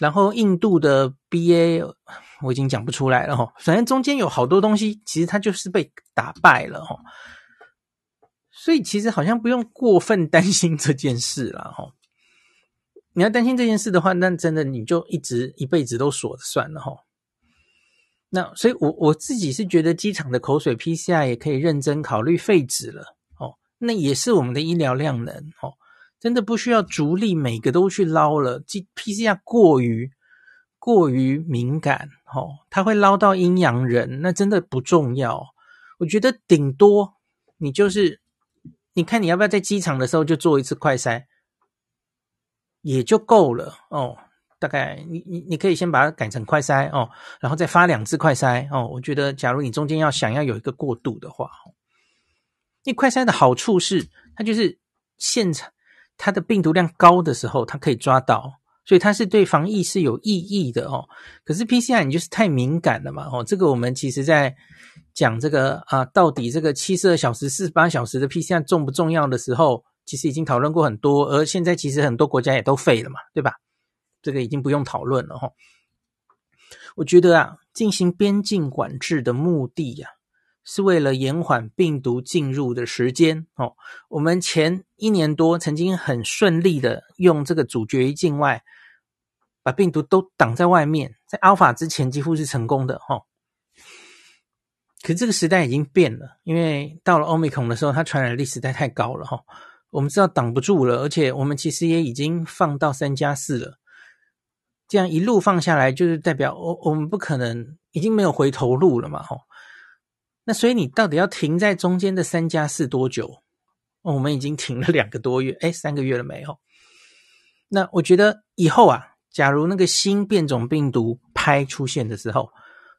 然后印度的 BA 我已经讲不出来了哈，反正中间有好多东西，其实它就是被打败了哈，所以其实好像不用过分担心这件事了哈。你要担心这件事的话，那真的你就一直一辈子都锁着算了哈。那所以我我自己是觉得机场的口水 PCR 也可以认真考虑废止了哦，那也是我们的医疗量能哦。真的不需要逐例每个都去捞了，PCR 过于过于敏感，哦，它会捞到阴阳人，那真的不重要。我觉得顶多你就是，你看你要不要在机场的时候就做一次快筛，也就够了哦。大概你你你可以先把它改成快筛哦，然后再发两次快筛哦。我觉得假如你中间要想要有一个过渡的话，因为快筛的好处是它就是现场。它的病毒量高的时候，它可以抓到，所以它是对防疫是有意义的哦。可是 PCR 你就是太敏感了嘛，哦，这个我们其实在讲这个啊，到底这个七十二小时、四十八小时的 PCR 重不重要的时候，其实已经讨论过很多，而现在其实很多国家也都废了嘛，对吧？这个已经不用讨论了哈。我觉得啊，进行边境管制的目的呀。是为了延缓病毒进入的时间哦。我们前一年多曾经很顺利的用这个阻绝于境外，把病毒都挡在外面，在阿尔法之前几乎是成功的哈。可这个时代已经变了，因为到了 Omicron 的时候，它传染力实在太高了哈。我们知道挡不住了，而且我们其实也已经放到三加四了。这样一路放下来，就是代表我我们不可能已经没有回头路了嘛哈。那所以你到底要停在中间的三加四多久？我们已经停了两个多月，诶，三个月了没有？那我觉得以后啊，假如那个新变种病毒拍出现的时候，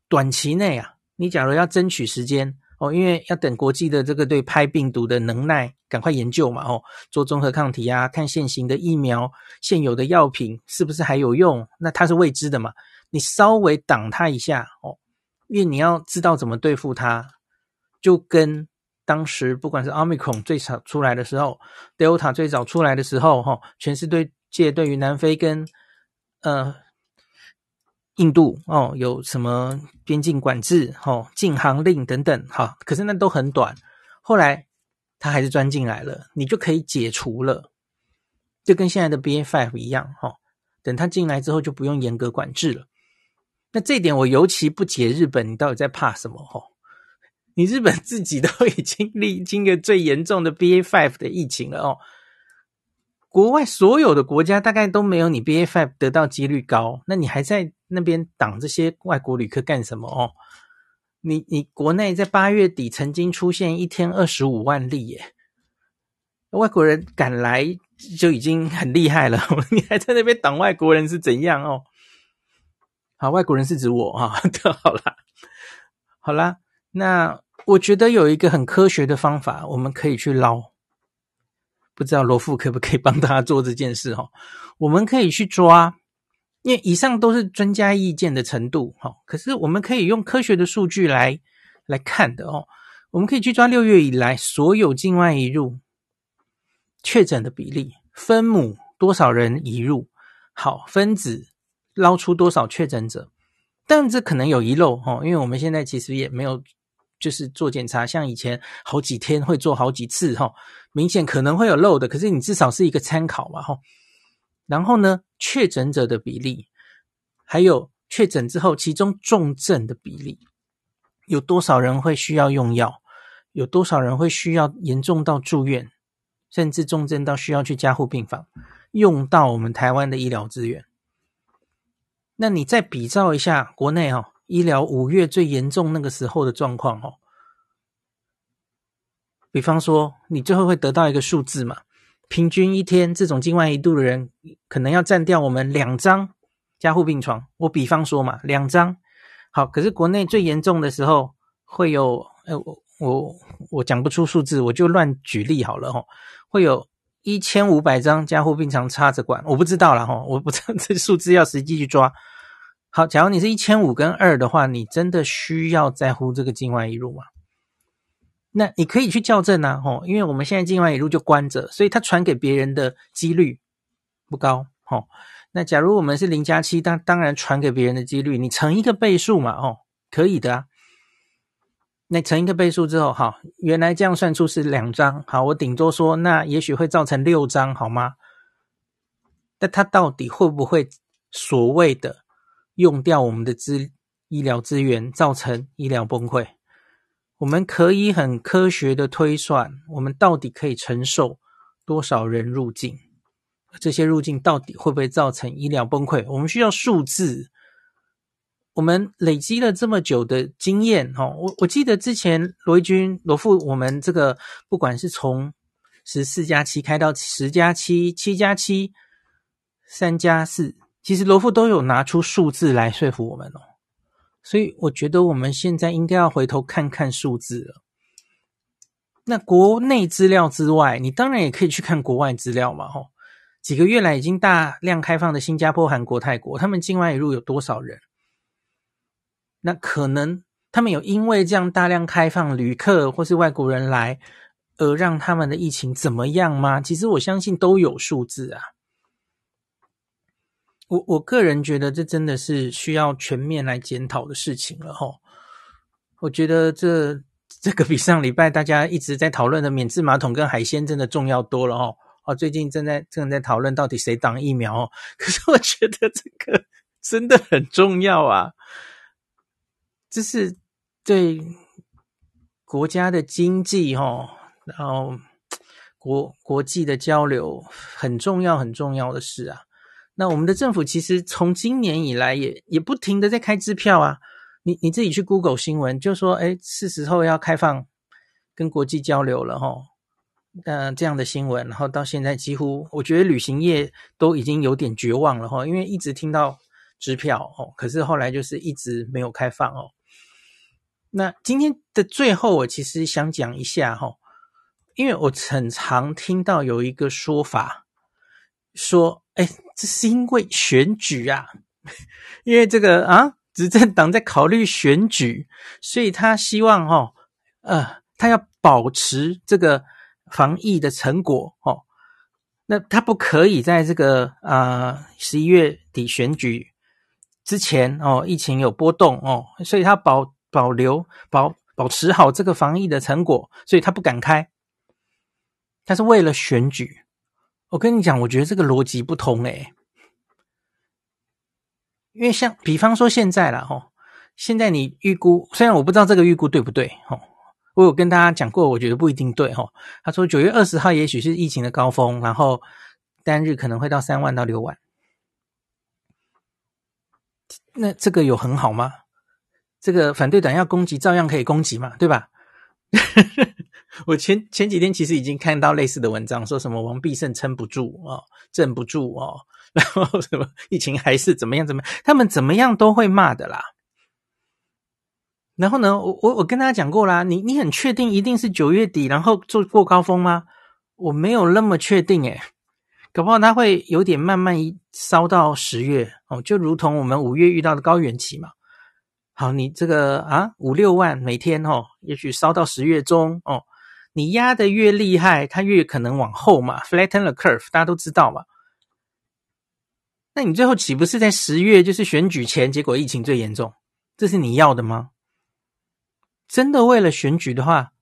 短期内啊。你假如要争取时间哦，因为要等国际的这个对拍病毒的能耐赶快研究嘛哦，做综合抗体啊，看现行的疫苗、现有的药品是不是还有用，那它是未知的嘛。你稍微挡它一下哦，因为你要知道怎么对付它，就跟当时不管是 Omicron 最早出来的时候，Delta 最早出来的时候哈，全世界对于南非跟呃。印度哦，有什么边境管制、哦禁航令等等，哈，可是那都很短。后来他还是钻进来了，你就可以解除了，就跟现在的 BA.5 一样，哈。等他进来之后，就不用严格管制了。那这一点我尤其不解，日本你到底在怕什么？哈，你日本自己都已经历经个最严重的 BA.5 的疫情了哦。国外所有的国家大概都没有你 BA.5 得到几率高，那你还在那边挡这些外国旅客干什么哦？你你国内在八月底曾经出现一天二十五万例耶，外国人敢来就已经很厉害了，你还在那边挡外国人是怎样哦？啊，外国人是指我哈，都 好啦，好啦，那我觉得有一个很科学的方法，我们可以去捞。不知道罗富可不可以帮大家做这件事哈？我们可以去抓，因为以上都是专家意见的程度哈。可是我们可以用科学的数据来来看的哦。我们可以去抓六月以来所有境外移入确诊的比例，分母多少人移入，好，分子捞出多少确诊者，但这可能有遗漏哈，因为我们现在其实也没有。就是做检查，像以前好几天会做好几次哈，明显可能会有漏的，可是你至少是一个参考嘛哈。然后呢，确诊者的比例，还有确诊之后其中重症的比例，有多少人会需要用药，有多少人会需要严重到住院，甚至重症到需要去加护病房，用到我们台湾的医疗资源。那你再比照一下国内哈。医疗五月最严重那个时候的状况哦，比方说你最后会得到一个数字嘛，平均一天这种境外一度的人可能要占掉我们两张加护病床。我比方说嘛，两张好，可是国内最严重的时候会有，呃，我我我讲不出数字，我就乱举例好了哈，会有一千五百张加护病床插着管，我不知道了哈，我不知道 这数字要实际去抓。好，假如你是一千五跟二的话，你真的需要在乎这个境外移入吗？那你可以去校正啊，吼，因为我们现在境外移入就关着，所以它传给别人的几率不高，吼。那假如我们是零加七，当当然传给别人的几率，你乘一个倍数嘛，吼，可以的啊。那乘一个倍数之后，好，原来这样算出是两张，好，我顶多说，那也许会造成六张，好吗？那它到底会不会所谓的？用掉我们的资医疗资源，造成医疗崩溃。我们可以很科学的推算，我们到底可以承受多少人入境？这些入境到底会不会造成医疗崩溃？我们需要数字。我们累积了这么久的经验，哈，我我记得之前罗军罗富，我们这个不管是从十四加七开到十加七、七加七、三加四。其实罗富都有拿出数字来说服我们哦，所以我觉得我们现在应该要回头看看数字了。那国内资料之外，你当然也可以去看国外资料嘛，吼。几个月来已经大量开放的新加坡、韩国、泰国，他们境外移入有多少人？那可能他们有因为这样大量开放旅客或是外国人来，而让他们的疫情怎么样吗？其实我相信都有数字啊。我我个人觉得这真的是需要全面来检讨的事情了齁。我觉得这这个比上礼拜大家一直在讨论的免治马桶跟海鲜真的重要多了哦。哦，最近正在正在讨论到底谁挡疫苗。可是我觉得这个真的很重要啊，这是对国家的经济哈，然后国国际的交流很重要很重要的事啊。那我们的政府其实从今年以来也也不停的在开支票啊。你你自己去 Google 新闻就说，哎，是时候要开放跟国际交流了哈。呃，这样的新闻，然后到现在几乎我觉得旅行业都已经有点绝望了哈，因为一直听到支票哦，可是后来就是一直没有开放哦。那今天的最后，我其实想讲一下哈，因为我很常听到有一个说法，说，哎，这是因为选举啊，因为这个啊，执政党在考虑选举，所以他希望哈，呃，他要保持这个。防疫的成果哦，那他不可以在这个啊十一月底选举之前哦，疫情有波动哦，所以他保保留保保持好这个防疫的成果，所以他不敢开。他是为了选举，我跟你讲，我觉得这个逻辑不通诶，因为像比方说现在啦哦，现在你预估，虽然我不知道这个预估对不对哦。我有跟大家讲过，我觉得不一定对齁。他说九月二十号也许是疫情的高峰，然后单日可能会到三万到六万。那这个有很好吗？这个反对党要攻击，照样可以攻击嘛，对吧？我前前几天其实已经看到类似的文章，说什么王必胜撑不住哦，镇不住哦，然后什么疫情还是怎么样怎么样，他们怎么样都会骂的啦。然后呢，我我我跟大家讲过啦，你你很确定一定是九月底，然后做过高峰吗？我没有那么确定诶，搞不好它会有点慢慢一烧到十月哦，就如同我们五月遇到的高原期嘛。好，你这个啊五六万每天哦，也许烧到十月中哦，你压得越厉害，它越可能往后嘛，flatten the curve，大家都知道嘛。那你最后岂不是在十月就是选举前，结果疫情最严重？这是你要的吗？真的为了选举的话，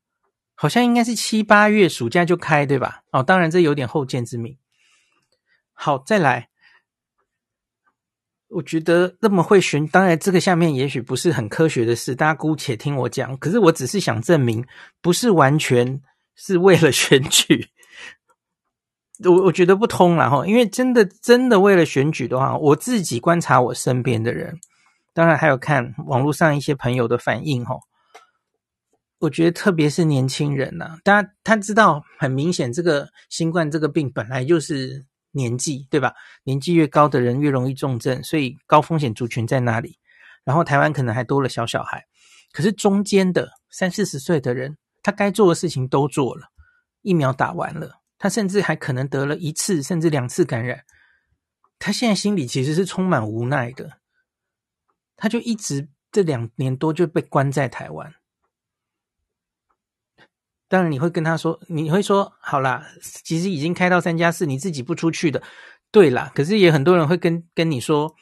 好像应该是七八月暑假就开，对吧？哦，当然这有点后见之明。好，再来，我觉得那么会选，当然这个下面也许不是很科学的事，大家姑且听我讲。可是我只是想证明，不是完全是为了选举。我我觉得不通了哈，因为真的真的为了选举的话，我自己观察我身边的人，当然还有看网络上一些朋友的反应哈。我觉得特别是年轻人呐、啊，大家他知道很明显，这个新冠这个病本来就是年纪，对吧？年纪越高的人越容易重症，所以高风险族群在哪里？然后台湾可能还多了小小孩，可是中间的三四十岁的人，他该做的事情都做了，疫苗打完了，他甚至还可能得了一次甚至两次感染，他现在心里其实是充满无奈的，他就一直这两年多就被关在台湾。当然你会跟他说，你会说好啦，其实已经开到三加四，你自己不出去的，对啦。可是也很多人会跟跟你说，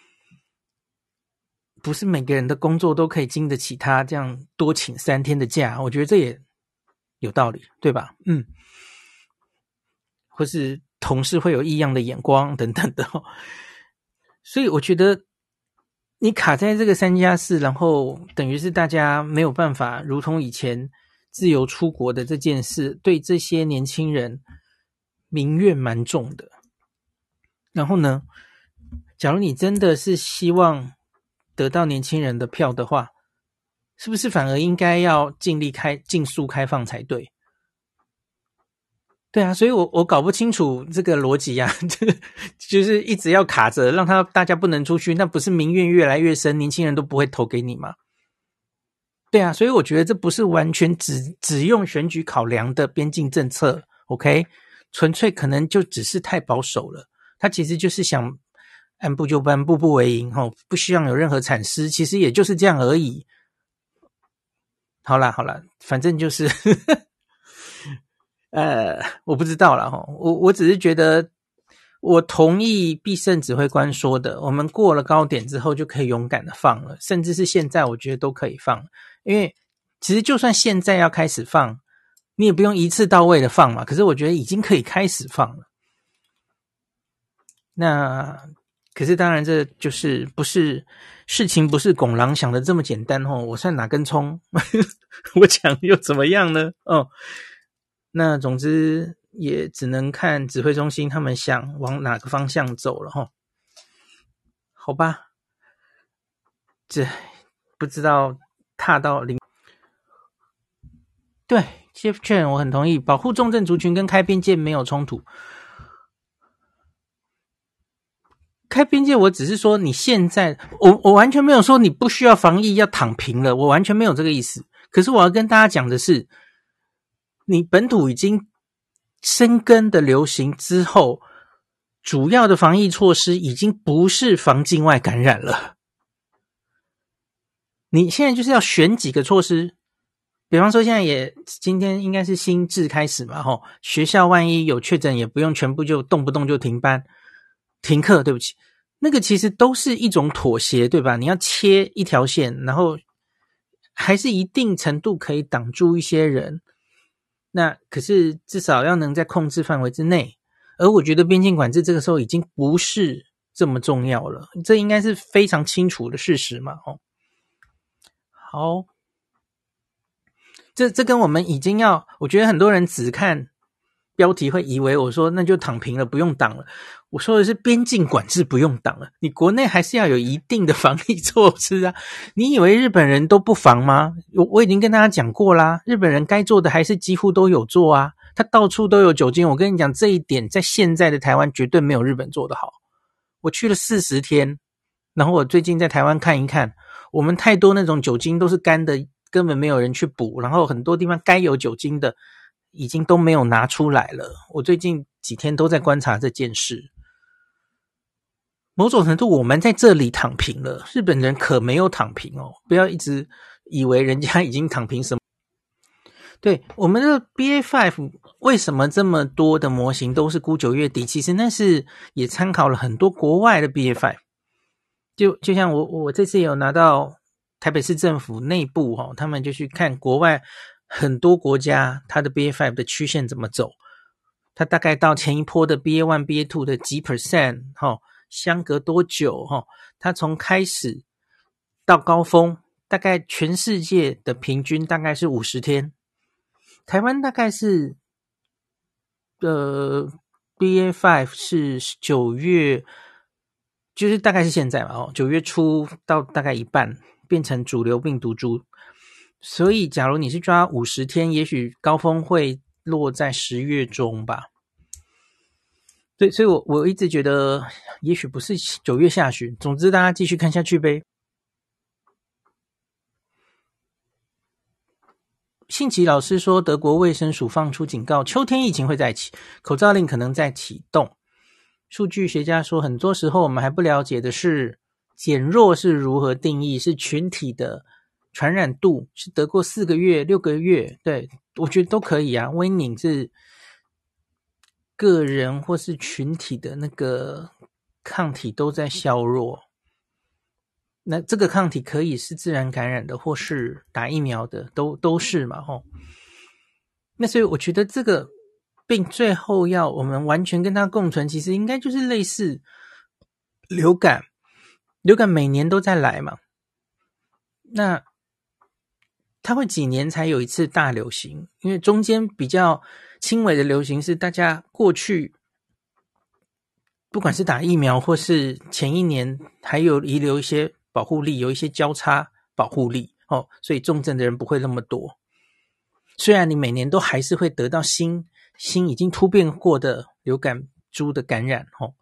不是每个人的工作都可以经得起他这样多请三天的假。我觉得这也有道理，对吧？嗯，或是同事会有异样的眼光等等的，所以我觉得你卡在这个三加四，然后等于是大家没有办法，如同以前。自由出国的这件事，对这些年轻人民怨蛮重的。然后呢，假如你真的是希望得到年轻人的票的话，是不是反而应该要尽力开、尽速开放才对？对啊，所以我我搞不清楚这个逻辑啊，就是一直要卡着，让他大家不能出去，那不是民怨越来越深，年轻人都不会投给你吗？对啊，所以我觉得这不是完全只只用选举考量的边境政策，OK？纯粹可能就只是太保守了。他其实就是想按部就班，步步为营，吼，不希望有任何闪失。其实也就是这样而已。好啦，好啦，反正就是，呃，我不知道啦，吼，我我只是觉得。我同意必胜指挥官说的，我们过了高点之后就可以勇敢的放了，甚至是现在，我觉得都可以放，因为其实就算现在要开始放，你也不用一次到位的放嘛。可是我觉得已经可以开始放了。那可是当然，这就是不是事情，不是拱狼想的这么简单哦。我算哪根葱，我讲又怎么样呢？哦，那总之也只能看指挥中心他们想往哪个方向走了哈、哦。好吧，这不知道踏到零。对，Jeff Chen，我很同意，保护重症族群跟开边界没有冲突。开边界，我只是说你现在，我我完全没有说你不需要防疫要躺平了，我完全没有这个意思。可是我要跟大家讲的是，你本土已经生根的流行之后，主要的防疫措施已经不是防境外感染了。你现在就是要选几个措施，比方说现在也今天应该是新制开始嘛，吼，学校万一有确诊，也不用全部就动不动就停班。停课，对不起，那个其实都是一种妥协，对吧？你要切一条线，然后还是一定程度可以挡住一些人。那可是至少要能在控制范围之内。而我觉得边境管制这个时候已经不是这么重要了，这应该是非常清楚的事实嘛。哦，好，这这跟我们已经要，我觉得很多人只看标题会以为我说那就躺平了，不用挡了。我说的是边境管制不用挡了，你国内还是要有一定的防疫措施啊！你以为日本人都不防吗？我我已经跟大家讲过啦，日本人该做的还是几乎都有做啊，他到处都有酒精。我跟你讲这一点，在现在的台湾绝对没有日本做的好。我去了四十天，然后我最近在台湾看一看，我们太多那种酒精都是干的，根本没有人去补，然后很多地方该有酒精的已经都没有拿出来了。我最近几天都在观察这件事。某种程度，我们在这里躺平了。日本人可没有躺平哦，不要一直以为人家已经躺平什么。对，我们的 BA Five，为什么这么多的模型都是估九月底？其实那是也参考了很多国外的 BA Five。就就像我我这次有拿到台北市政府内部哈，他们就去看国外很多国家它的 BA.5 的曲线怎么走，它大概到前一波的 BA.1、BA.2 的几 percent 哈。相隔多久？哈，它从开始到高峰，大概全世界的平均大概是五十天，台湾大概是呃 BA.5 是九月，就是大概是现在嘛，哦，九月初到大概一半变成主流病毒株，所以假如你是抓五十天，也许高峰会落在十月中吧。对，所以我我一直觉得，也许不是九月下旬。总之，大家继续看下去呗。信奇老师说，德国卫生署放出警告，秋天疫情会再起，口罩令可能再启动。数据学家说，很多时候我们还不了解的是，减弱是如何定义，是群体的传染度，是得过四个月、六个月，对，我觉得都可以啊。waning 是。个人或是群体的那个抗体都在削弱，那这个抗体可以是自然感染的，或是打疫苗的，都都是嘛，吼。那所以我觉得这个病最后要我们完全跟它共存，其实应该就是类似流感，流感每年都在来嘛，那它会几年才有一次大流行？因为中间比较。轻微的流行是大家过去不管是打疫苗或是前一年还有遗留一些保护力，有一些交叉保护力哦，所以重症的人不会那么多。虽然你每年都还是会得到新新已经突变过的流感株的感染哦，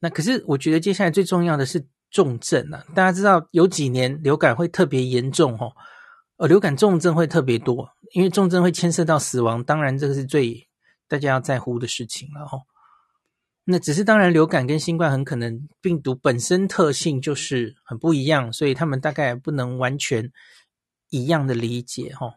那可是我觉得接下来最重要的是重症啊！大家知道有几年流感会特别严重哦，呃，流感重症会特别多。因为重症会牵涉到死亡，当然这个是最大家要在乎的事情了哈。那只是当然，流感跟新冠很可能病毒本身特性就是很不一样，所以他们大概不能完全一样的理解哈。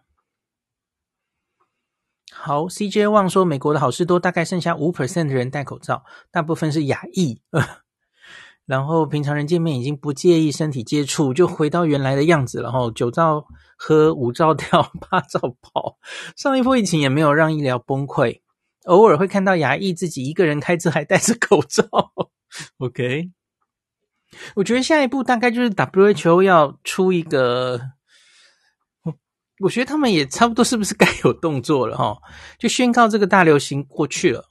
好，CJ 旺说，美国的好事多大概剩下五 percent 的人戴口罩，大部分是亚裔。然后平常人见面已经不介意身体接触，就回到原来的样子了。然后九兆喝，五兆跳，八兆跑。上一波疫情也没有让医疗崩溃，偶尔会看到亚裔自己一个人开车还戴着口罩。OK，我觉得下一步大概就是 WHO 要出一个，我觉得他们也差不多是不是该有动作了哈？就宣告这个大流行过去了，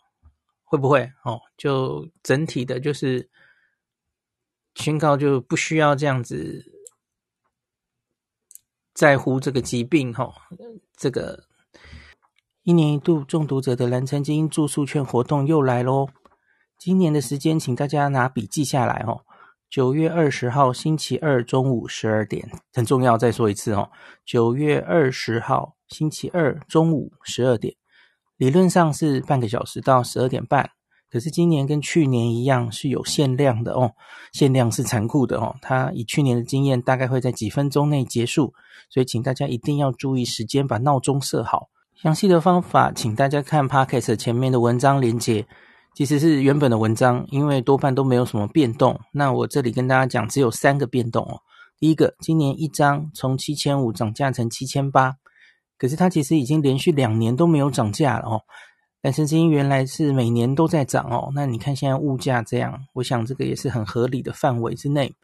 会不会哦？就整体的，就是宣告就不需要这样子在乎这个疾病哈？这个一年一度中毒者的蓝橙精英住宿券活动又来喽！今年的时间，请大家拿笔记下来哦。九月二十号星期二中午十二点，很重要，再说一次哦。九月二十号星期二中午十二点，理论上是半个小时到十二点半，可是今年跟去年一样是有限量的哦，限量是残酷的哦。它以去年的经验，大概会在几分钟内结束，所以请大家一定要注意时间，把闹钟设好。详细的方法，请大家看 Podcast 前面的文章连接。其实是原本的文章，因为多半都没有什么变动。那我这里跟大家讲，只有三个变动哦。第一个，今年一张从七千五涨价成七千八，可是它其实已经连续两年都没有涨价了哦。蓝橙精英原来是每年都在涨哦。那你看现在物价这样，我想这个也是很合理的范围之内。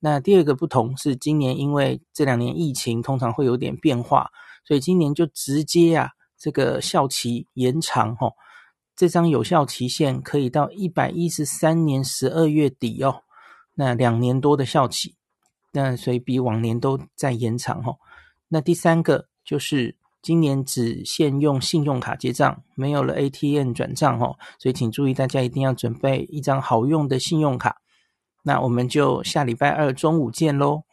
那第二个不同是，今年因为这两年疫情通常会有点变化，所以今年就直接啊这个效期延长哦。这张有效期限可以到一百一十三年十二月底哦，那两年多的效期，那所以比往年都在延长哦。那第三个就是今年只限用信用卡结账，没有了 ATM 转账哦，所以请注意，大家一定要准备一张好用的信用卡。那我们就下礼拜二中午见喽。